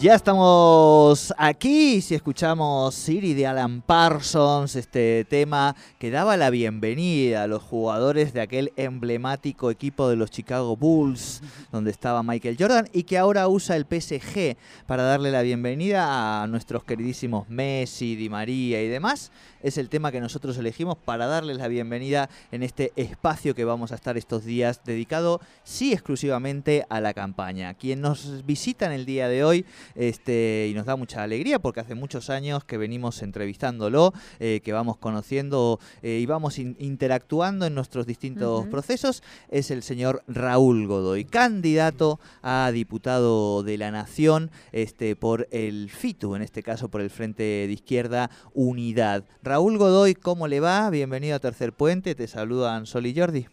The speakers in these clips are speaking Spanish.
Ya estamos aquí, si escuchamos Siri de Alan Parsons, este tema que daba la bienvenida a los jugadores de aquel emblemático equipo de los Chicago Bulls, donde estaba Michael Jordan, y que ahora usa el PSG para darle la bienvenida a nuestros queridísimos Messi, Di María y demás. Es el tema que nosotros elegimos para darles la bienvenida en este espacio que vamos a estar estos días dedicado, sí, exclusivamente a la campaña. Quien nos visita en el día de hoy este, y nos da mucha alegría porque hace muchos años que venimos entrevistándolo, eh, que vamos conociendo eh, y vamos interactuando en nuestros distintos procesos, es el señor Raúl Godoy, candidato a diputado de la Nación este, por el FITU, en este caso por el Frente de Izquierda Unidad. Raúl Godoy, ¿cómo le va? Bienvenido a Tercer Puente, te saludan Sol y Jordi.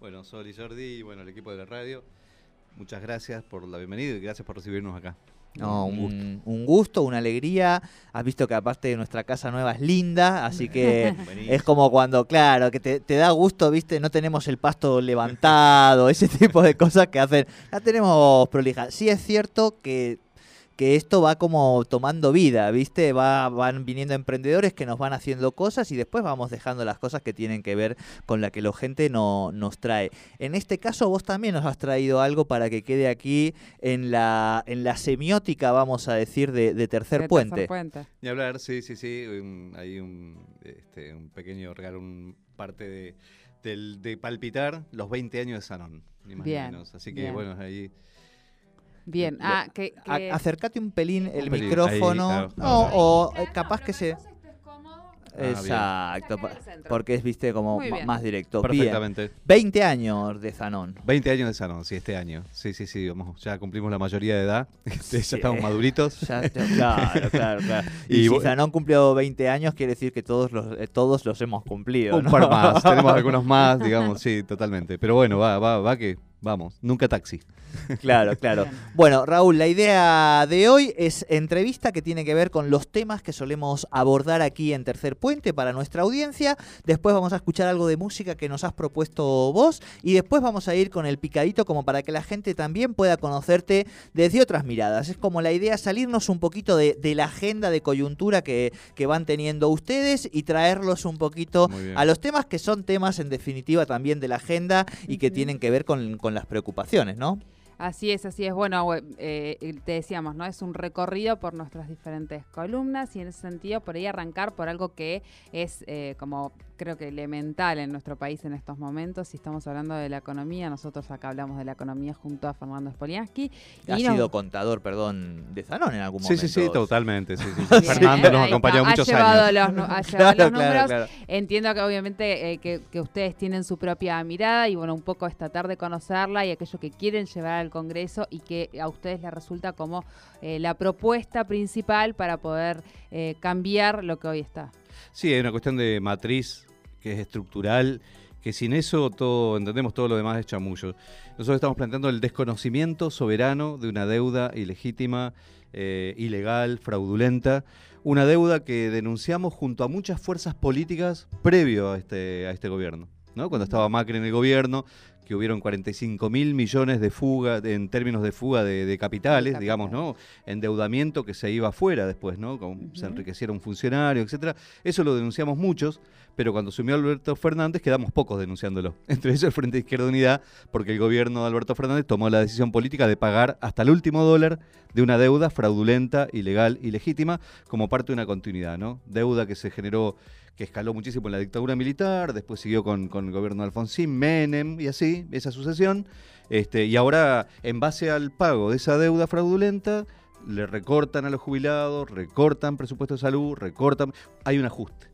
Bueno, Sol y Jordi y bueno, el equipo de la radio, muchas gracias por la bienvenida y gracias por recibirnos acá. No, un, gusto. una alegría. Has visto que aparte de nuestra casa nueva es linda, así que es como cuando, claro, que te, te, da gusto, viste, no tenemos el pasto levantado, ese tipo de cosas que hacen. La tenemos prolija. Sí es cierto que que esto va como tomando vida, ¿viste? Va, van viniendo emprendedores que nos van haciendo cosas y después vamos dejando las cosas que tienen que ver con la que la gente no, nos trae. En este caso vos también nos has traído algo para que quede aquí en la, en la semiótica, vamos a decir, de, tercer, puente. Y hablar, sí, sí, sí, hay un, este, un pequeño regalo, un parte de, de palpitar los 20 años de Sanón, ni más ni menos. Así que bueno, ahí... Bien, ah, que, acércate un pelín el micrófono. o eh, capaz que se. Ah, Exacto, porque es, viste, como más directo. Perfectamente. 20 años de Zanón. 20 años de Zanón, sí, este año. Sí, sí, sí, vamos, ya cumplimos la mayoría de edad, ya estamos maduritos. claro, claro, claro. Y, si Zanón cumplió 20 años, quiere decir que todos los, eh, todos los hemos cumplido. Un par más, tenemos algunos más, digamos, sí, totalmente. Pero bueno, va, va, va que Vamos, nunca taxi. Claro, claro. Bueno, Raúl, la idea de hoy es entrevista que tiene que ver con los temas que solemos abordar aquí en Tercer Puente para nuestra audiencia. Después vamos a escuchar algo de música que nos has propuesto vos y después vamos a ir con el picadito como para que la gente también pueda conocerte desde otras miradas. Es como la idea salirnos un poquito de, la agenda de coyuntura que, que, van teniendo ustedes y traerlos un poquito a los temas que son temas en definitiva también de la agenda y que tienen que ver con las preocupaciones, ¿no? Así es, así es. Bueno, eh, te decíamos, ¿no? Es un recorrido por nuestras diferentes columnas y en ese sentido por ahí arrancar por algo que es eh, como creo que elemental en nuestro país en estos momentos. Si estamos hablando de la economía, nosotros acá hablamos de la economía junto a Fernando Spoliansky. Ha sido contador, perdón, de Zanón en algún momento. Sí, sí, sí, totalmente. Fernando nos acompañó muchos años. Los, ha llevado los números. Entiendo que obviamente eh, que, que, ustedes tienen su propia mirada y bueno, un poco esta tarde conocerla y aquello que quieren llevar al Congreso y que a ustedes les resulta como eh, la propuesta principal para poder eh, cambiar lo que hoy está. Sí, hay una cuestión de matriz que es estructural, que sin eso todo entendemos todo lo demás es chamullo. Nosotros estamos planteando el desconocimiento soberano de una deuda ilegítima, eh, ilegal, fraudulenta, una deuda que denunciamos junto a muchas fuerzas políticas previo a este, a este gobierno. ¿no? Cuando estaba Macri en el gobierno, que hubieron 45 mil millones de fuga, en términos de fuga de, de capitales, De digamos, ¿no? Endeudamiento que se iba afuera después, ¿no? Como Se Ujú. enriquecieron funcionarios, etcétera. Eso lo denunciamos muchos, pero cuando asumió Alberto Fernández quedamos pocos denunciándolo. Entre ellos el Frente de Izquierda Unidad, porque el gobierno de Alberto Fernández tomó la decisión política de pagar hasta el último dólar de una deuda fraudulenta, ilegal y legítima como parte de una continuidad, ¿no? Deuda que se generó, que escaló muchísimo en la dictadura militar, después siguió con, con el gobierno de Alfonsín, Menem y así, esa sucesión. Este, y ahora, en base al pago de esa deuda fraudulenta, le recortan a los jubilados, recortan presupuesto de salud, recortan. Hay un ajuste.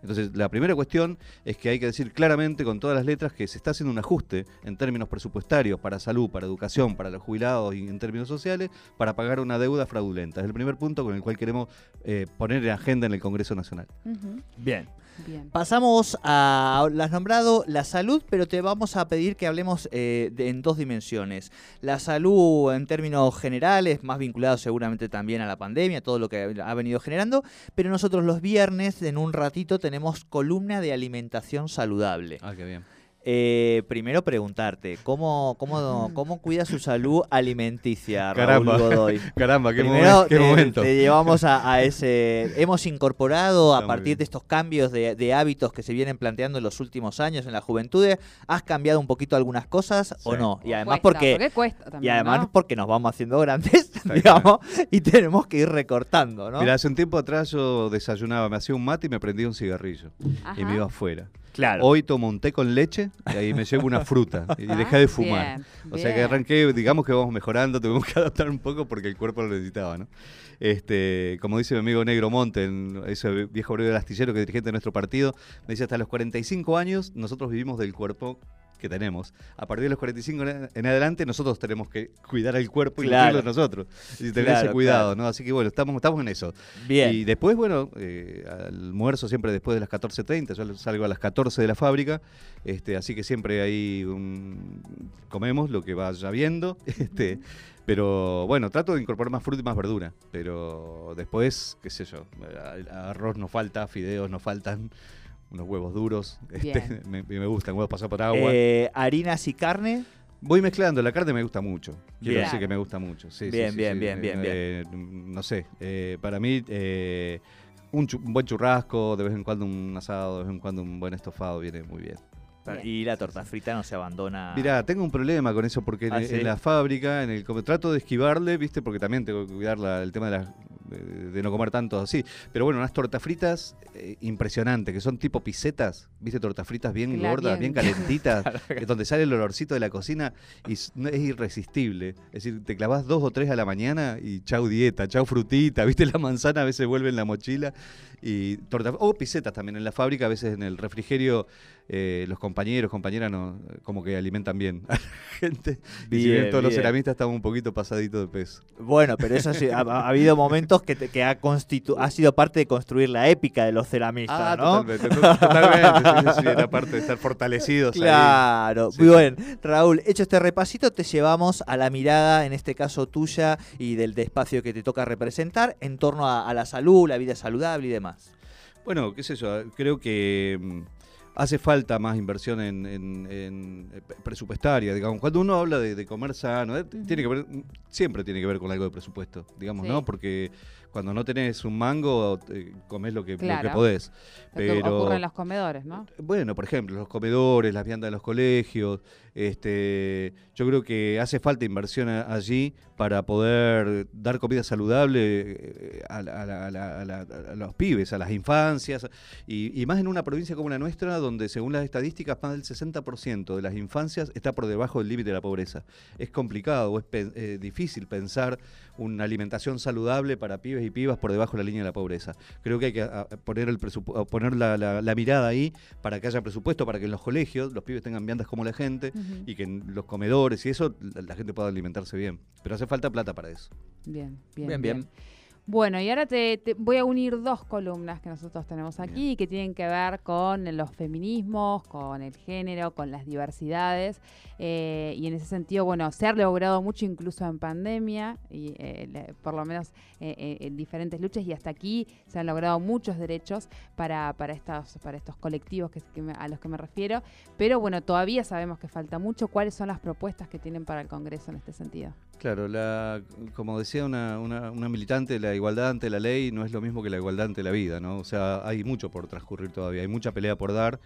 Entonces, la primera cuestión es que hay que decir claramente con todas las letras que se está haciendo un ajuste en términos presupuestarios para salud, para educación, para los jubilados y en términos sociales, para pagar una deuda fraudulenta. Es el primer punto con el cual queremos eh, poner en agenda en el Congreso Nacional. Bien. Bien. Pasamos a, las nombrado la salud, pero te vamos a pedir que hablemos eh, de- en dos dimensiones. La salud en términos generales, más vinculado seguramente también a la pandemia, todo lo que ha venido generando, pero nosotros los viernes, en un ratito, tenemos columna de alimentación saludable. Ah, qué bien. Eh, primero preguntarte, ¿cómo, cómo, cómo cuida su salud alimenticia, Caramba. Raúl Godoy? Caramba, qué, Primero momen- qué te, momento. te llevamos a, a ese... Hemos incorporado a Está partir de estos cambios de, de hábitos que se vienen planteando en los últimos años en la juventud. ¿Has cambiado un poquito algunas cosas o no? Y además cuesta, porque... cuesta Y además ¿no? porque nos vamos haciendo grandes, digamos, y tenemos que ir recortando, ¿no? Mira, hace un tiempo atrás yo desayunaba, me hacía un mate y me prendía un cigarrillo. Y me iba afuera. claro. Hoy tomo un té con leche y ahí me llevo una fruta y dejé de fumar. bien, O sea que arranqué, digamos que vamos mejorando, tuvimos que adaptar un poco porque el cuerpo lo necesitaba, ¿no? Este, como dice mi amigo Negro Monte, en ese viejo obrero del astillero que es dirigente de nuestro partido, me dice hasta los 45 años nosotros vivimos del cuerpo que tenemos. A partir de los 45 en adelante nosotros tenemos que cuidar el cuerpo y Claro. nutrirlo nosotros. Y tener Claro, ese cuidado, claro. ¿no? Así que bueno, estamos, estamos en eso. Bien. Y después, bueno, eh, almuerzo siempre después de las 14.30, yo salgo a las 14 de la fábrica, este, así que siempre ahí un- comemos lo que vaya viendo, este, pero bueno, trato de incorporar más fruta y más verdura, pero después, qué sé yo, a- arroz nos falta, fideos nos faltan, unos huevos duros, este, Bien. me, me gustan, huevos pasados por agua. Eh, harinas y carne. Voy mezclando, la carne me gusta mucho. Quiero Bien. decir que me gusta mucho. Sí, sí, Bien, sí, bien, sí. bien, bien, Eh, No sé, eh, para mí eh, un, buen churrasco, de vez en cuando un asado, de vez en cuando un buen estofado viene muy bien. Bien. Y la torta frita no se abandona. Mirá, tengo un problema con eso porque en, Ah, en ¿sí? la fábrica, en el como trato de esquivarle, ¿viste? Porque también tengo que cuidar la- el tema de, las- de, de no comer tanto así. Pero bueno, unas tortas fritas eh, impresionantes, que son tipo pisetas, ¿viste? Tortas fritas bien Claro, gordas, bien, bien. calentitas, es donde sale el olorcito de la cocina y es irresistible. Es decir, te clavas dos o tres a la mañana y chau dieta, chau frutita, ¿viste? La manzana a veces vuelve en la mochila y tortas, o pisetas también en la fábrica, a veces en el refrigerio. Eh, los compañeros, compañeras, no, como que alimentan bien a la gente. y si Bien, bien todos los ceramistas estamos un poquito pasaditos de peso. Bueno, pero eso sí, ha, ha habido momentos que, te- que ha, sido parte de construir la épica de los ceramistas, ¿no? Ah, totalmente, to- totalmente. sí, sí, era parte de estar fortalecidos ahí. Claro, muy sí. bien. Raúl, hecho este repasito, te llevamos a la mirada, en este caso tuya y del de espacio que te toca representar, en torno a, a la salud, la vida saludable y demás. Bueno, qué sé yo, creo que mm, hace falta más inversión en, en- en, eh, presupuestaria, digamos. Cuando uno habla de, de comer sano, eh, tiene que ver, siempre tiene que ver con algo de presupuesto, digamos, Sí. ¿no? Porque cuando no tenés un mango, eh, comés lo que, lo que Claro. podés. Pero- ocurre en los comedores, ¿no? Bueno, por ejemplo, los comedores, las viandas de los colegios, este, yo creo que hace falta inversión a- allí para poder dar comida saludable eh, a, los pibes, a las infancias, y, y más en una provincia como la nuestra, donde según las estadísticas más del 60% de las infancias está por debajo del límite de la pobreza. Es complicado o es pe- eh, difícil pensar una alimentación saludable para pibes y pibas por debajo de la línea de la pobreza. Creo que hay que a- a poner, el poner la, la- la mirada ahí para que haya presupuesto, para que en los colegios los pibes tengan viandas como la gente y que en los comedores y eso la, la gente pueda alimentarse bien. Pero hace falta plata para eso. Bien, bien, Bien, bien. bien. Bueno, y ahora te, te voy a unir dos columnas que nosotros tenemos aquí que tienen que ver con los feminismos, con el género, con las diversidades. eh, y en ese sentido, bueno, se ha logrado mucho incluso en pandemia, y eh, le- por lo menos eh, eh, en diferentes luchas, y hasta aquí se han logrado muchos derechos para, para, estos, para estos colectivos que, que me- a los que me refiero. Pero bueno, todavía sabemos que falta mucho. ¿Cuáles son las propuestas que tienen para el Congreso en este sentido? Claro, la, como decía una, una- una militante, la igualdad ante la ley no es lo mismo que la igualdad ante la vida, ¿no? O sea, hay mucho por transcurrir todavía, hay mucha pelea por dar.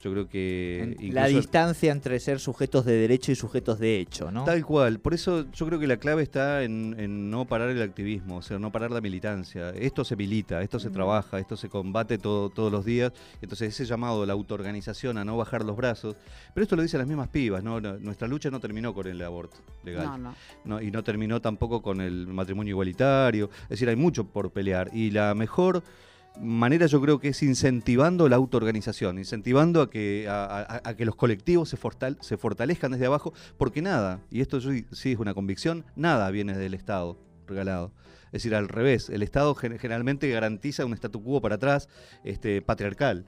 Yo creo que la distancia entre ser sujetos de derecho y sujetos de hecho, ¿no? Tal cual, por eso yo creo que la clave está en, en no parar el activismo, o sea, no parar la militancia. Esto se milita, esto se trabaja, esto se combate todo, todos los días. Entonces ese llamado a la autoorganización, a no bajar los brazos. Pero esto lo dicen las mismas pibas, ¿no? No- Nuestra lucha no terminó con el aborto legal. No, no. ¿no? y no terminó tampoco con el matrimonio igualitario. Es decir, hay mucho por pelear. Y la mejor manera yo creo que es incentivando la autoorganización, incentivando a que, a, que los colectivos se, fortal- se fortalezcan desde abajo, porque nada, y esto yo- sí es una convicción, nada viene del Estado regalado. Es decir, al revés, el Estado gen- generalmente garantiza un statu quo para atrás, este, patriarcal.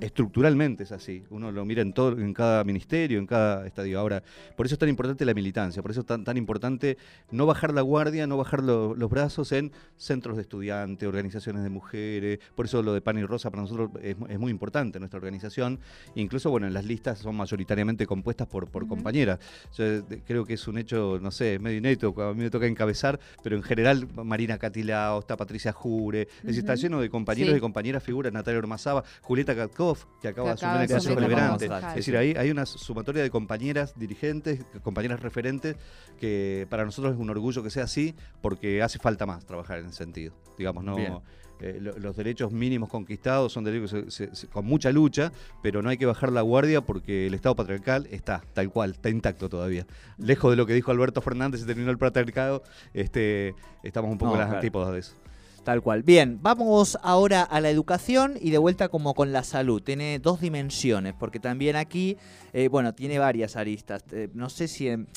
Estructuralmente es así. Uno lo mira en todo, en cada ministerio, en cada estadio. Ahora, por eso es tan importante la militancia, por eso es tan, tan importante no bajar la guardia, no bajar lo- los brazos en centros de estudiantes, organizaciones de mujeres. Por eso lo de Pan y Rosa para nosotros es, mu- es muy importante, nuestra organización. Incluso, bueno, en las listas son mayoritariamente compuestas por, compañeras. Yo creo que es un hecho, no sé, medio inédito, a mí me toca encabezar, pero en general Marina Catilao, está Patricia Jure, es decir, está lleno de compañeros Sí. y compañeras, figuras, Natalia Ormazaba, Julieta Katkov, que acaba de Que asumir el de Consejo asumir el Deliberante. Es decir, ahí hay una sumatoria de compañeras dirigentes, compañeras referentes, que para nosotros es un orgullo que sea así, porque hace falta más trabajar en ese sentido. Digamos, no. Bien. eh, lo- los derechos mínimos conquistados son derechos que se- se- se- con mucha lucha, pero no hay que bajar la guardia porque el Estado patriarcal está tal cual, está intacto todavía. Lejos de lo que dijo Alberto Fernández, se terminó el patriarcado, este, estamos un poco No, en las claro. antípodas de eso. Tal cual. Bien, vamos ahora a la educación y de vuelta como con la salud. Tiene dos dimensiones, porque también aquí, eh, bueno, tiene varias aristas. Eh, no sé si en-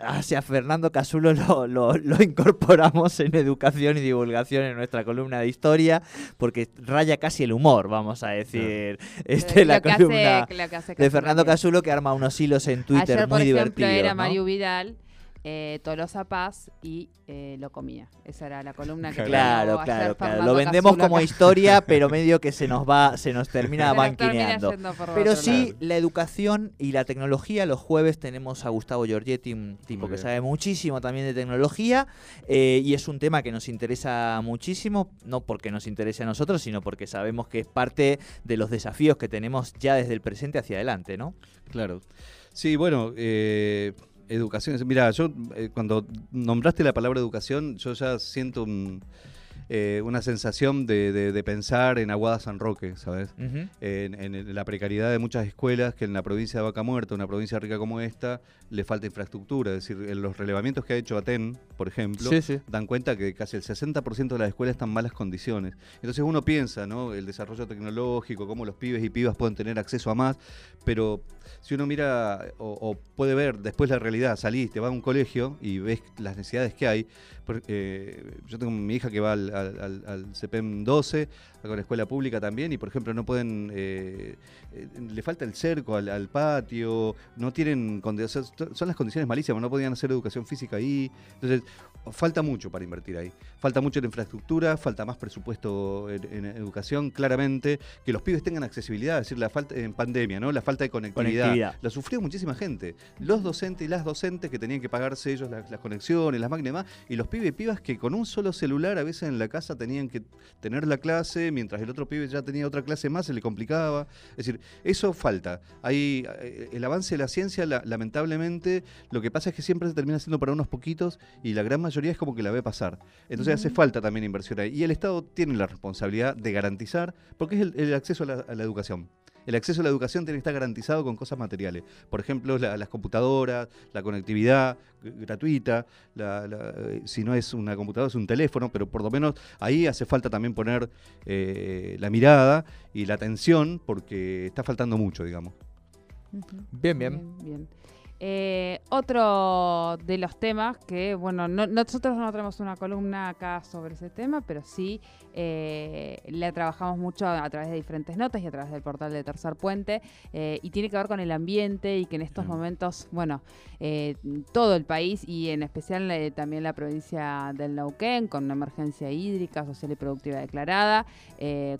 hacia Fernando Casulo lo, lo- lo incorporamos en educación y divulgación en nuestra columna de historia, porque raya casi el humor, vamos a decir. Este, Eh, la lo que columna hace- de Fernando. Casulo que arma unos hilos en Twitter Ayer, por muy ejemplo, divertidos. era ¿no? Mario Vidal, eh, Tolosa Paz y eh, lo comía. Esa era la columna que Claro, claro, ayer claro. Fernando Lo vendemos como acá. historia, pero medio que se nos va, se nos termina Se nos termina banquineando. Pero sí, lado. la educación y la tecnología, los jueves tenemos a Gustavo Giorgetti, un tipo Muy que bien. sabe muchísimo también de tecnología, eh, y es un tema que nos interesa muchísimo, no porque nos interese a nosotros, sino porque sabemos que es parte de los desafíos que tenemos ya desde el presente hacia adelante, ¿no? Claro. Sí, bueno, eh, educación. Mira, yo eh, cuando nombraste la palabra educación, yo ya siento un, eh, una sensación de, de- de pensar en Aguada San Roque, ¿sabes? En, en la precariedad de muchas escuelas que en la provincia de Vaca Muerta, una provincia rica como esta, le falta infraestructura. Es decir, en los relevamientos que ha hecho Aten, por ejemplo, Sí, sí. dan cuenta que casi el 60% de las escuelas están en malas condiciones. Entonces uno piensa, ¿no? El desarrollo tecnológico, cómo los pibes y pibas pueden tener acceso a más, pero si uno mira o, puede ver después la realidad, salís, te vas a un colegio y ves las necesidades que hay. por- eh, yo tengo mi hija que va al, al, al CPEM 12, con la escuela pública también, y por ejemplo no pueden, eh, eh, le falta el cerco al, patio, no tienen, o sea, son las condiciones malísimas, no podían hacer educación física ahí. Entonces, falta mucho para invertir ahí. Falta mucho en infraestructura, falta más presupuesto en, en educación, claramente, que los pibes tengan accesibilidad, es decir, la falta en pandemia, ¿no? La falta de conectividad. Conectividad. La sufrió muchísima gente. Los docentes y las docentes que tenían que pagarse ellos las, las conexiones, las máquinas y demás, y los pibes y pibas que con un solo celular a veces en la casa tenían que tener la clase, mientras el otro pibe ya tenía otra clase más, se le complicaba. Es decir, eso falta. Hay, eh, el avance de la ciencia, la- lamentablemente, lo que pasa es que siempre se termina haciendo para unos poquitos y la gran mayoría es como que la ve pasar. Entonces hace falta también inversión ahí. Y el Estado tiene la responsabilidad de garantizar, porque es el, el acceso a la, a la educación. El acceso a la educación tiene que estar garantizado con cosas materiales. Por ejemplo, la- las computadoras, la conectividad gratuita, la- la- eh, si no es una computadora, es un teléfono, pero por lo menos ahí hace falta también poner eh, la mirada y la atención, porque está faltando mucho, digamos. Ujú. Bien, bien. bien. Eh, otro de los temas que, bueno, no- nosotros no tenemos una columna acá sobre ese tema, pero sí eh, la trabajamos mucho a, a través de diferentes notas y a través del portal de Tercer Puente, eh, y tiene que ver con el ambiente y que en estos momentos, bueno, eh, todo el país y en especial también la provincia del Neuquén, con una emergencia hídrica, social y productiva declarada,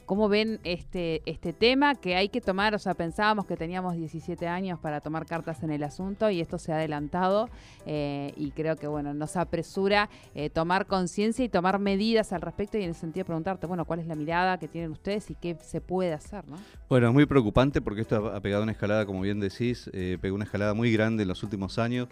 ¿Cómo ven este, este tema que hay que tomar? O sea, pensábamos que teníamos 17 años para tomar cartas en el asunto y esto se ha adelantado eh, y creo que, bueno, nos apresura eh, tomar conciencia y tomar medidas al respecto y en el sentido de preguntarte, bueno, ¿cuál es la mirada que tienen ustedes y qué se puede hacer, no? Bueno, es muy preocupante porque esto ha pegado una escalada, como bien decís, eh, pegó una escalada muy grande en los últimos años.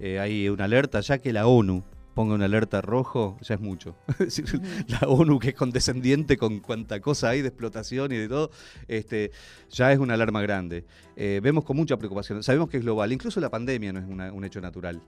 Hay una alerta, ya que la ONU ponga una alerta rojo, ya es mucho. Es decir, la ONU que es condescendiente con cuánta cosa hay de explotación y de todo, este, ya es una alarma grande. Eh, vemos con mucha preocupación, sabemos que es global, incluso la pandemia no es una- un hecho natural.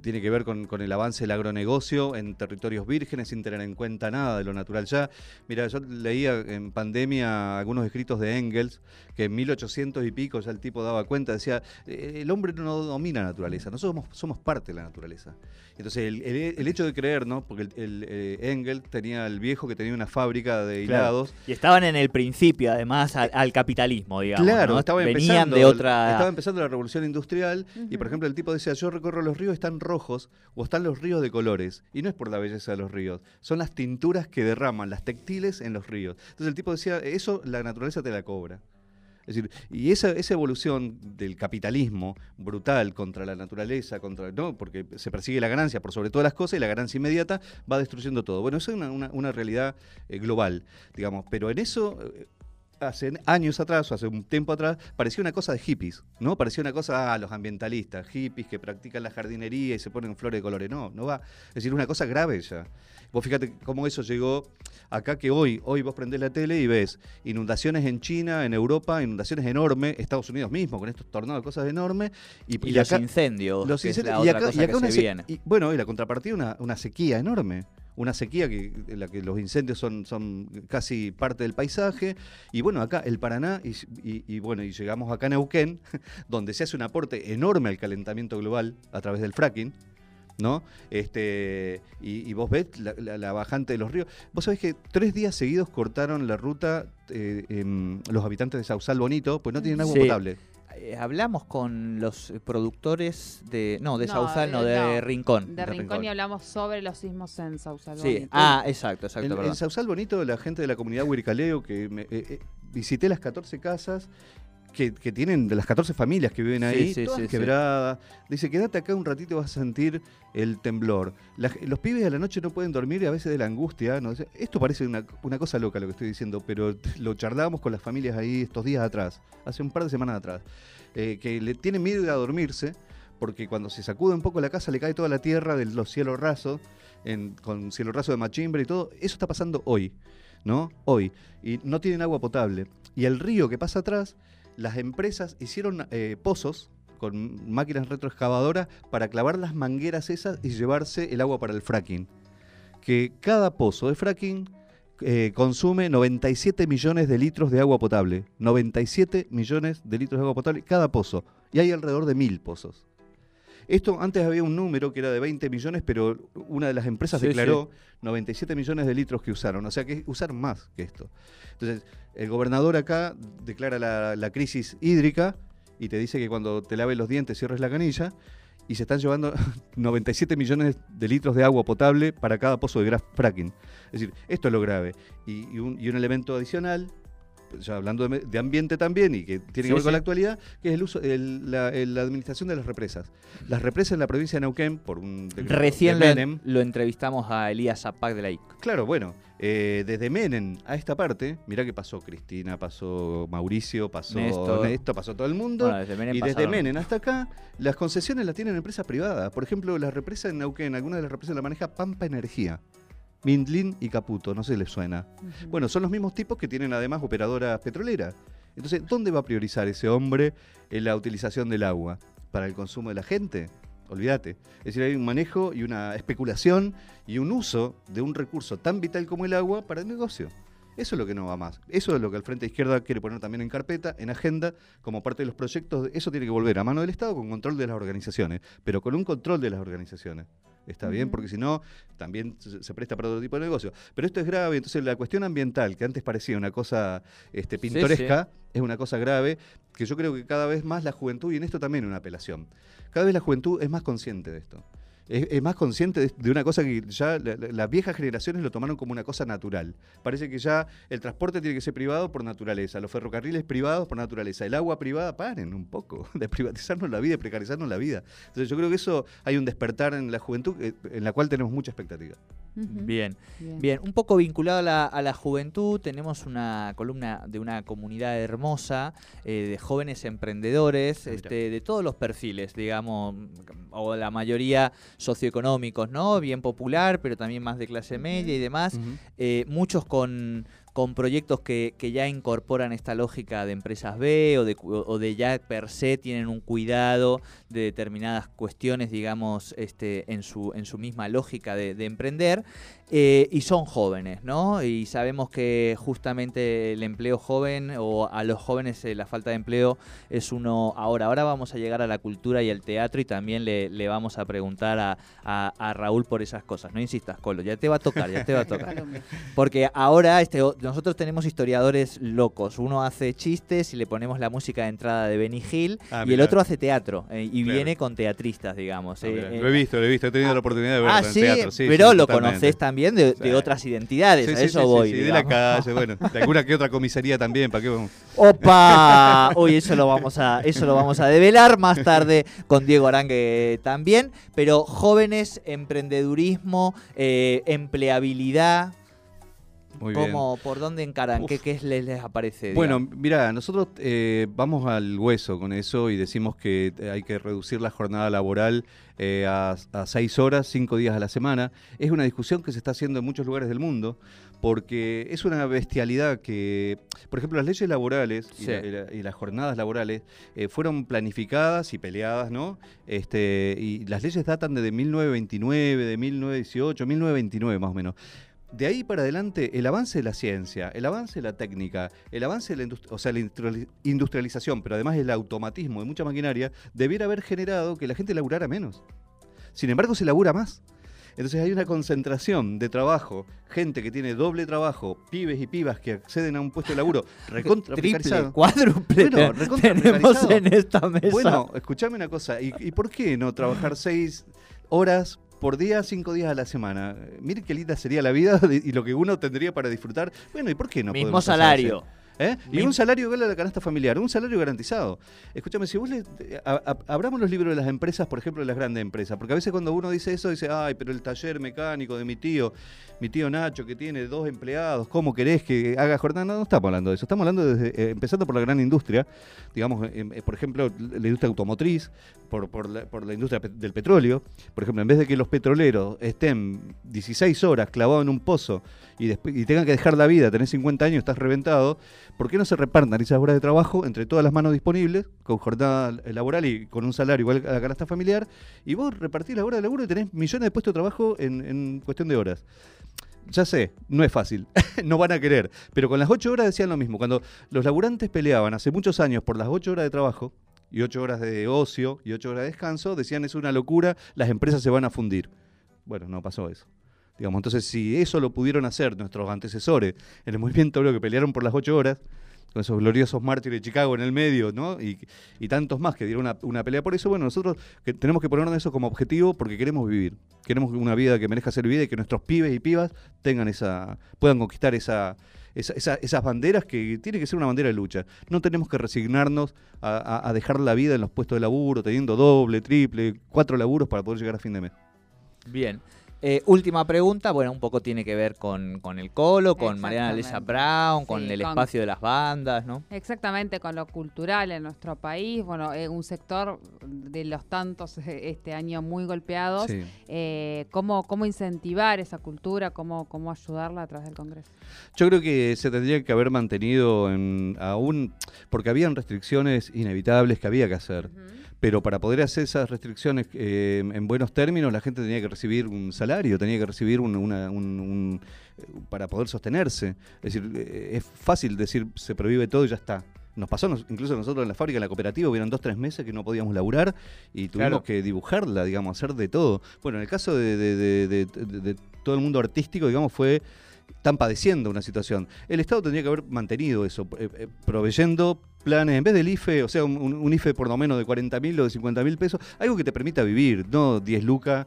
Tiene que ver con, con el avance del agronegocio en territorios vírgenes sin tener en cuenta nada de lo natural ya. Mira, yo leía en pandemia algunos escritos de Engels que en 1800 y pico ya el tipo daba cuenta, decía, "Eh, el hombre no domina la naturaleza, nosotros somos, somos parte de la naturaleza. Entonces el, el- el hecho de creer, ¿no? Porque el, el, eh, Engels tenía el viejo que tenía una fábrica de Claro. hilados. Y estaban en el principio, además, al, al capitalismo, digamos. Claro, ¿no? estaba Venían empezando, de otra. estaba empezando la revolución industrial y por ejemplo el tipo decía, yo recorro los ríos, están rojos o están los ríos de colores. Y no es por la belleza de los ríos, son las tinturas que derraman las textiles en los ríos. Entonces el tipo decía, eso la naturaleza te la cobra. Es decir, y esa, esa evolución del capitalismo brutal contra la naturaleza, contra no, porque se persigue la ganancia por sobre todas las cosas y la ganancia inmediata va destruyendo todo. Bueno, eso es una, una- realidad eh, global, digamos, pero en eso eh, hace años atrás, o hace un tiempo atrás, parecía una cosa de hippies, ¿no? Parecía una cosa, ah, los ambientalistas, hippies que practican la jardinería y se ponen flores de colores. No, no va. Es decir, una cosa grave ya. Vos fíjate cómo eso llegó acá que hoy, hoy vos prendés la tele y ves inundaciones en China, en Europa, inundaciones enormes, Estados Unidos mismo, con estos tornados, cosas enormes. Y, Y, y los acá- incendios. los incendios- y acá, y una se viene. bueno, y la contrapartida, una, una sequía enorme. Una sequía que, en la que los incendios son, son casi parte del paisaje. Y bueno, acá el Paraná, y, y- y bueno, y llegamos acá a Neuquén, donde se hace un aporte enorme al calentamiento global a través del fracking. ¿No? Este, y, y vos ves la, la- la bajante de los ríos. Vos sabés que tres días seguidos cortaron la ruta eh, em, los habitantes de Sausal Bonito, pues no tienen agua Sí. potable. Eh, hablamos con los productores de. No, de No, Sausal, no, eh, de no. Rincón. De De Rincón Rincón. y hablamos sobre los sismos en Sausal. Sí. Bonito. Ah, exacto, exacto, En, Sausal Bonito, la gente de la comunidad Huiricaleo, que me- eh, eh, visité las 14 casas que, que tienen, de las 14 familias que viven Sí, ahí, sí, todas sí, sí. quebradas. Dice, quédate acá un ratito, vas a sentir el temblor. La los pibes a la noche no pueden dormir y a veces de la angustia. Esto parece una, una cosa loca lo que estoy diciendo, pero lo charlábamos con las familias ahí estos días atrás, hace un par de semanas atrás, eh, que le tienen miedo a dormirse porque cuando se sacude un poco la casa le cae toda la tierra de los cielos rasos, con cielo raso de machimbre y todo. Eso está pasando hoy, ¿no? Hoy. Y no tienen agua potable. Y el río que pasa atrás, las empresas hicieron eh, pozos con máquinas retroexcavadoras para clavar las mangueras esas y llevarse el agua para el fracking. Que cada pozo de fracking eh, consume 97 millones de litros de agua potable. 97 millones de litros de agua potable cada pozo. Y hay alrededor de mil pozos. Esto antes había un número que era de 20 millones, pero una de las empresas Sí, declaró 97 millones de litros que usaron. O sea que usaron más que esto. Entonces, el gobernador acá declara la, la crisis hídrica y te dice que cuando te laves los dientes cierres la canilla y se están llevando 97 millones de litros de agua potable para cada pozo de gra- fracking. Es decir, esto es lo grave. Y, y un, y un elemento adicional, ya hablando de, ambiente también y que tiene Sí, que ver con sí. la actualidad, que es el uso, el- la, el- la administración de las represas. Las represas en la provincia de Neuquén, por un decreto Recién de lo, Menem, lo entrevistamos a Elías Zapac de la IC. Claro, bueno, eh, desde Menem a esta parte, mirá que pasó Cristina, pasó Mauricio, pasó Néstor. Néstor, pasó todo el mundo. Bueno, desde Menem y desde pasaron- Menem hasta acá, las concesiones las tienen empresas privadas. Por ejemplo, la represa en Neuquén, algunas de las represas la maneja Pampa Energía. Mindlin y Caputo, no sé si les suena. Bueno, son los mismos tipos que tienen además operadoras petroleras. Entonces, ¿dónde va a priorizar ese hombre en la utilización del agua? ¿Para el consumo de la gente? Olvídate. Es decir, hay un manejo y una especulación y un uso de un recurso tan vital como el agua para el negocio. Eso es lo que no va más. Eso es lo que el Frente Izquierda quiere poner también en carpeta, en agenda, como parte de los proyectos. Eso tiene que volver a mano del Estado con control de las organizaciones, pero con un control de las organizaciones. Está bien, porque si no, también se presta para otro tipo de negocio. Pero esto es grave, entonces la cuestión ambiental, que antes parecía una cosa este, pintoresca, es una cosa grave, que yo creo que cada vez más la juventud, y en esto también una apelación, cada vez la juventud es más consciente de esto es, más consciente de, una cosa que ya las viejas generaciones lo tomaron como una cosa natural. Parece que ya el transporte tiene que ser privado por naturaleza, los ferrocarriles privados por naturaleza, el agua privada, paren un poco de privatizarnos la vida, de precarizarnos la vida. Entonces yo creo que eso hay un despertar en la juventud eh, en la cual tenemos mucha expectativa. Bien. bien, Un poco vinculado a la, juventud, tenemos una columna de una comunidad hermosa eh, de jóvenes emprendedores, ah, este, de todos los perfiles, digamos, o la mayoría socioeconómicos, ¿no? Bien popular, pero también más de clase media y demás. Eh, muchos con con proyectos que, ya incorporan esta lógica de empresas B o de, o de, ya per se tienen un cuidado de determinadas cuestiones, digamos, este, en, su, en su misma lógica de, emprender. Eh, y son jóvenes, ¿no? Y sabemos que justamente el empleo joven o a los jóvenes eh, la falta de empleo es uno ahora. Ahora vamos a llegar a la cultura y al teatro y también le, vamos a preguntar a, a, Raúl por esas cosas. No insistas, Colo, ya te va a tocar, ya te va a tocar. Porque ahora este, nosotros tenemos historiadores locos. Uno hace chistes y le ponemos la música de entrada de Benny Hill ah, y el otro hace teatro eh, y viene con teatristas, digamos. Ah, eh, lo he visto, lo he visto, he tenido ah, la oportunidad de verlo en teatro. Sí, pero lo conoces también de, otras identidades, a eso voy. de la calle, bueno, de alguna que otra comisaría también, ¿para qué vamos? ¡Opa! Uy, eso lo vamos a, eso lo vamos a develar más tarde con Diego Arangue también. Pero jóvenes, emprendedurismo, eh, empleabilidad, ¿Por dónde encaran? ¿Qué, ¿Qué, les, les aparece? Bueno, mira, nosotros eh, vamos al hueso con eso y decimos que hay que reducir la jornada laboral eh, a, seis horas, cinco días a la semana. Es una discusión que se está haciendo en muchos lugares del mundo porque es una bestialidad que, por ejemplo, las leyes laborales y, las jornadas laborales eh, fueron planificadas y peleadas, ¿no? Este, y las leyes datan de 1929, de 1918, 1929 más o menos de ahí para adelante, el avance de la ciencia, el avance de la técnica, el avance de la, o sea, la industrialización, pero además el automatismo de mucha maquinaria, debiera haber generado que la gente laburara menos. Sin embargo, se labura más. Entonces hay una concentración de trabajo, gente que tiene doble trabajo, pibes y pibas que acceden a un puesto de laburo recontra Triple, cuádruple bueno, recontra tenemos en esta mesa. Bueno, escuchame una cosa, ¿y, ¿y por qué no trabajar seis horas por día, cinco días a la semana. Mire qué linda sería la vida y lo que uno tendría para disfrutar. Bueno, ¿y por qué no? Mismo salario. ¿Eh? Y un salario igual a la canasta familiar, un salario garantizado. Escúchame, si vos le, abramos los libros de las empresas, por ejemplo, de las grandes empresas, porque a veces cuando uno dice eso, dice, ay, pero el taller mecánico de mi tío, mi tío Nacho, que tiene dos empleados, ¿cómo querés que haga jornada? No, no estamos hablando de eso, estamos hablando desde, eh, empezando por la gran industria, digamos, eh, por ejemplo, la industria automotriz, por, por, la, por la industria del petróleo. Por ejemplo, en vez de que los petroleros estén 16 horas clavados en un pozo y, y tengan que dejar la vida, tenés 50 años, estás reventado, ¿por qué no se repartan esas horas de trabajo entre todas las manos disponibles, con jornada laboral y con un salario igual a la canasta familiar, y vos repartís las horas de laburo y tenés millones de puestos de trabajo en, cuestión de horas? Ya sé, no es fácil, no van a querer, pero con las 8 horas decían lo mismo. Cuando los laburantes peleaban hace muchos años por las 8 horas de trabajo y 8 horas de ocio y 8 horas de descanso, decían es una locura, las empresas se van a fundir. Bueno, no pasó eso entonces, si eso lo pudieron hacer nuestros antecesores en el movimiento obrero que pelearon por las ocho horas, con esos gloriosos mártires de Chicago en el medio, ¿no? Y, tantos más que dieron una, pelea por eso, bueno, nosotros tenemos que ponernos eso como objetivo porque queremos vivir. Queremos una vida que merezca ser vivida y que nuestros pibes y pibas tengan esa, puedan conquistar esa, esas banderas que tiene que ser una bandera de lucha. No tenemos que resignarnos a dejar la vida en los puestos de laburo, teniendo doble, triple, cuatro laburos para poder llegar a fin de mes. Bien. Eh, última pregunta, bueno, un poco tiene que ver con, el colo, con Mariana Lesa Brown, con el espacio de las bandas, ¿no? Exactamente, con lo cultural en nuestro país, bueno, eh, un sector de los tantos eh, este año muy golpeados. ¿cómo, ¿Cómo incentivar esa cultura? ¿Cómo, ¿Cómo ayudarla a través del Congreso? Yo creo que se tendría que haber mantenido en, aún, porque habían restricciones inevitables que había que hacer pero para poder hacer esas restricciones eh, en buenos términos, la gente tenía que recibir un salario, tenía que recibir un, una, un, un, para poder sostenerse. Es decir, eh, es fácil decir se prohíbe todo y ya está. Nos pasó incluso nosotros en la fábrica, en la cooperativa, hubieron dos, tres meses que no podíamos laburar y tuvimos Claro. que dibujarla, digamos, hacer de todo. Bueno, en el caso de, de- de- de- de- de todo el mundo artístico, digamos, fue están padeciendo una situación. El Estado tendría que haber mantenido eso, eh, eh, proveyendo planes, en vez del IFE, o sea, un, IFE por lo menos de 40 mil o de 50 mil pesos, algo que te permita vivir, no 10 lucas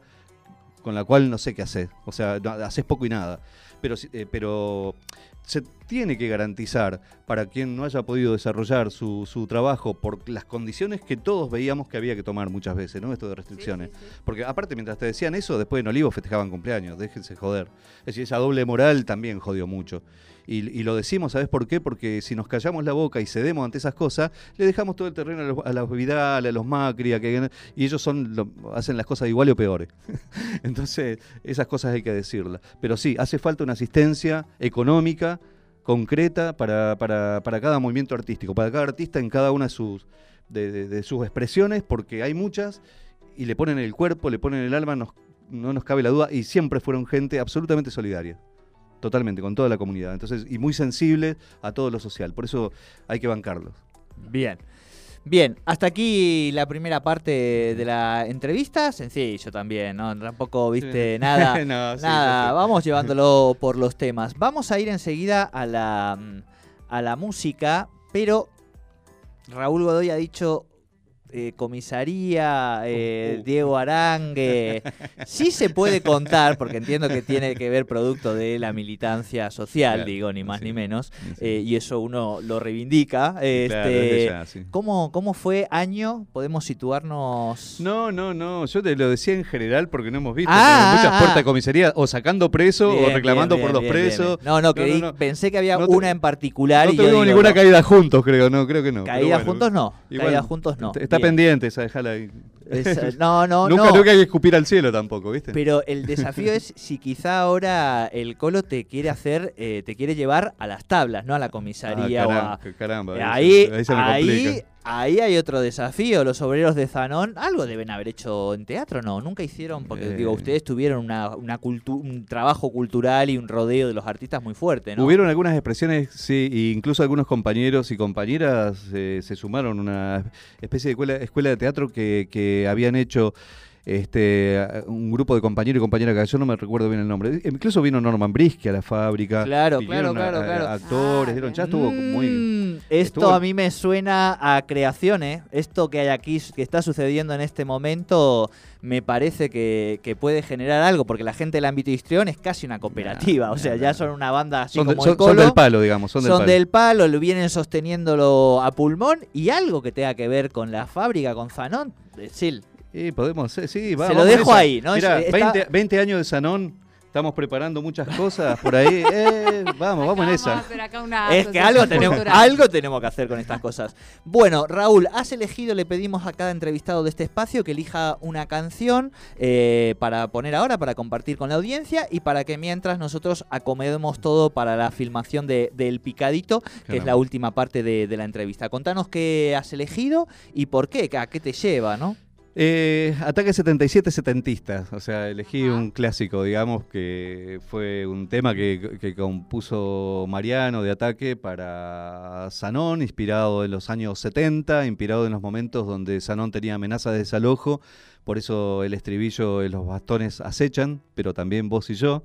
con la cual no sé qué hacer. O sea, no, haces poco y nada. Pero, eh, pero se tiene que garantizar para quien no haya podido desarrollar su, su trabajo por las condiciones que todos veíamos que había que tomar muchas veces, ¿no? Esto de restricciones. Porque aparte, mientras te decían eso, después en Olivo festejaban cumpleaños, déjense joder. Es decir, esa doble moral también jodió mucho. Y, y lo decimos, ¿sabes por qué? Porque si nos callamos la boca y cedemos ante esas cosas, le dejamos todo el terreno a los, a Vidal, a los Macri, a que, y ellos son lo- hacen las cosas igual o peores. Entonces, esas cosas hay que decirlas. Pero sí, hace falta una asistencia económica concreta para, para, para cada movimiento artístico, para cada artista en cada una de sus, de sus expresiones, porque hay muchas y le ponen el cuerpo, le ponen el alma, nos- no nos cabe la duda, y siempre fueron gente absolutamente solidaria. Totalmente, con toda la comunidad. Entonces, y muy sensible a todo lo social. Por eso hay que bancarlos. Bien. Bien, hasta aquí la primera parte de la entrevista. Sencillo también, ¿no? Tampoco viste nada. No, nada, vamos llevándolo por los temas. Vamos a ir enseguida a la, mm, a la música, pero Raúl Godoy ha dicho eh, comisaría, eh, Uh, uh. Diego Arangue. Sí se puede contar, porque entiendo que tiene que ver producto de la militancia social, Claro, digo, ni más sí. ni menos. Sí, eh, y eso uno lo reivindica. Este, desde ya, sí. ¿cómo, ¿Cómo fue año? ¿Podemos situarnos? No, no, no. Yo te lo decía en general porque no hemos visto Ah, muchas ah, puertas ah. de comisaría o sacando preso Bien, o reclamando bien, por los presos. No, no, no. pensé que había No te- una en particular. No tuvimos ninguna caída juntos, creo. No, creo que no. Caída bueno. juntos no. Igual, caída juntos no. Está Bien. Pendiente esa, déjala ahí. No, no, nunca, no. nunca hay que escupir al cielo tampoco, ¿viste? Pero el desafío es si quizá ahora el Colo te quiere hacer, eh, te quiere llevar a las tablas, no a la Ah, comisaría o caramba, a... caramba, Eh, ahí, Ahí, se- ahí se me ahí, complica. ahí hay otro desafío. Los obreros de Zanón algo deben haber hecho en teatro, ¿no? Nunca hicieron, porque Eh. digo, ustedes tuvieron una, una un trabajo cultural y un rodeo de los artistas muy fuerte, ¿no? Hubieron algunas expresiones, sí, e incluso algunos compañeros y compañeras eh, se sumaron a una especie de escuela, escuela de teatro que, que habían hecho este un grupo de compañeros y compañeras que yo no me recuerdo bien el nombre. Incluso vino Norman Brisky a la fábrica. Claro, claro, a- claro, Actores, Ah, dieron, ya estuvo muy... Esto estuvo- a mí me suena a creaciones. Esto que hay aquí, que está sucediendo en este momento, me parece que, que puede generar algo, porque la gente del ámbito histrión es casi una cooperativa. Nah, o sea, nah, ya nah. son una banda así Son, de- como son- el son Colo. del palo, digamos, son, son del palo. lo vienen sosteniéndolo a pulmón y algo que tenga que ver con la fábrica, con Zanón. Sil, Sí, podemos, sí, va, Se lo dejo ahí, ¿no? Está- 20, 20 años de Sanón, estamos preparando muchas cosas por ahí. Eh, vamos, vamos en esa. Es que algo tenemos, algo tenemos que hacer con estas cosas. Bueno, Raúl, has elegido, le pedimos a cada entrevistado de este espacio que elija una canción eh, para poner ahora, para compartir con la audiencia y para que mientras nosotros acomodemos todo para la filmación de, del Picadito, que es la última parte de, de la entrevista. Contanos qué has elegido y por qué, a qué te lleva, ¿no? Eh, Ataque 77 setentistas, o sea, elegí Ajá. un clásico, digamos, que fue un tema que, que compuso Mariano de Ataque para Sanón, inspirado en los años 70, inspirado en los momentos donde Sanón tenía amenaza de desalojo, por eso el estribillo de los bastones acechan, pero también vos y yo,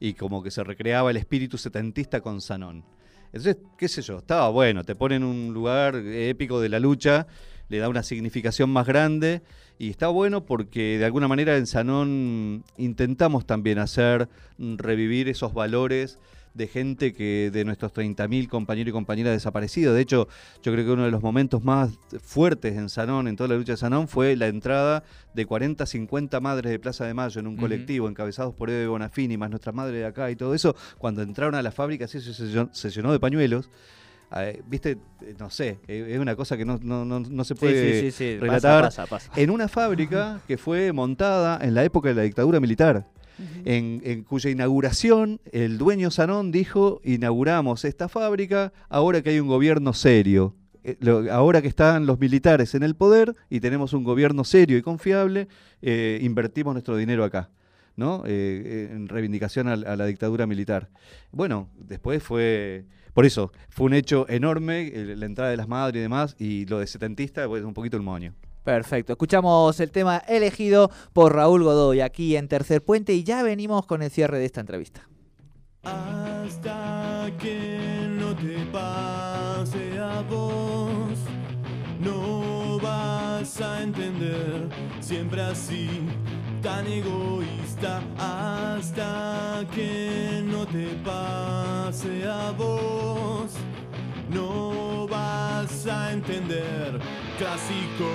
y como que se recreaba el espíritu setentista con Sanón. Entonces, qué sé yo, estaba bueno, te pone en un lugar épico de la lucha, le da una significación más grande y está bueno porque de alguna manera en Sanón intentamos también hacer mm, revivir esos valores de gente que de nuestros 30.000 compañeros y compañeras desaparecidos. De hecho, yo creo que uno de los momentos más fuertes en Sanón, en toda la lucha de Sanón, fue la entrada de 40, 50 madres de Plaza de Mayo en un colectivo encabezados por Eve Bonafini, más nuestras madres de acá y todo eso. Cuando entraron a la fábrica, así se, se llenó- se llenó de pañuelos. Eh, Viste, Eh, no sé, eh, es una cosa que no, no, no, no se puede sí, relatar. Pasa, pasa, pasa. en una fábrica que fue montada en la época de la dictadura militar, en, en cuya inauguración el dueño Sanón dijo, inauguramos esta fábrica ahora que hay un gobierno serio. eh, lo- ahora que están los militares en el poder y tenemos un gobierno serio y confiable, eh, invertimos nuestro dinero acá. ¿no? Eh, en reivindicación a, la dictadura militar. Bueno, después fue, por eso, fue un hecho enorme, la entrada de las madres y demás, y lo de setentista, pues un poquito el moño. Perfecto. Escuchamos el tema elegido por Raúl Godoy aquí en Tercer Puente y ya venimos con el cierre de esta entrevista. Hasta que no te pase a vos, no vas a entender, siempre así, tan egoísta. Hasta que no te pase a vos, no vas a entender, clásico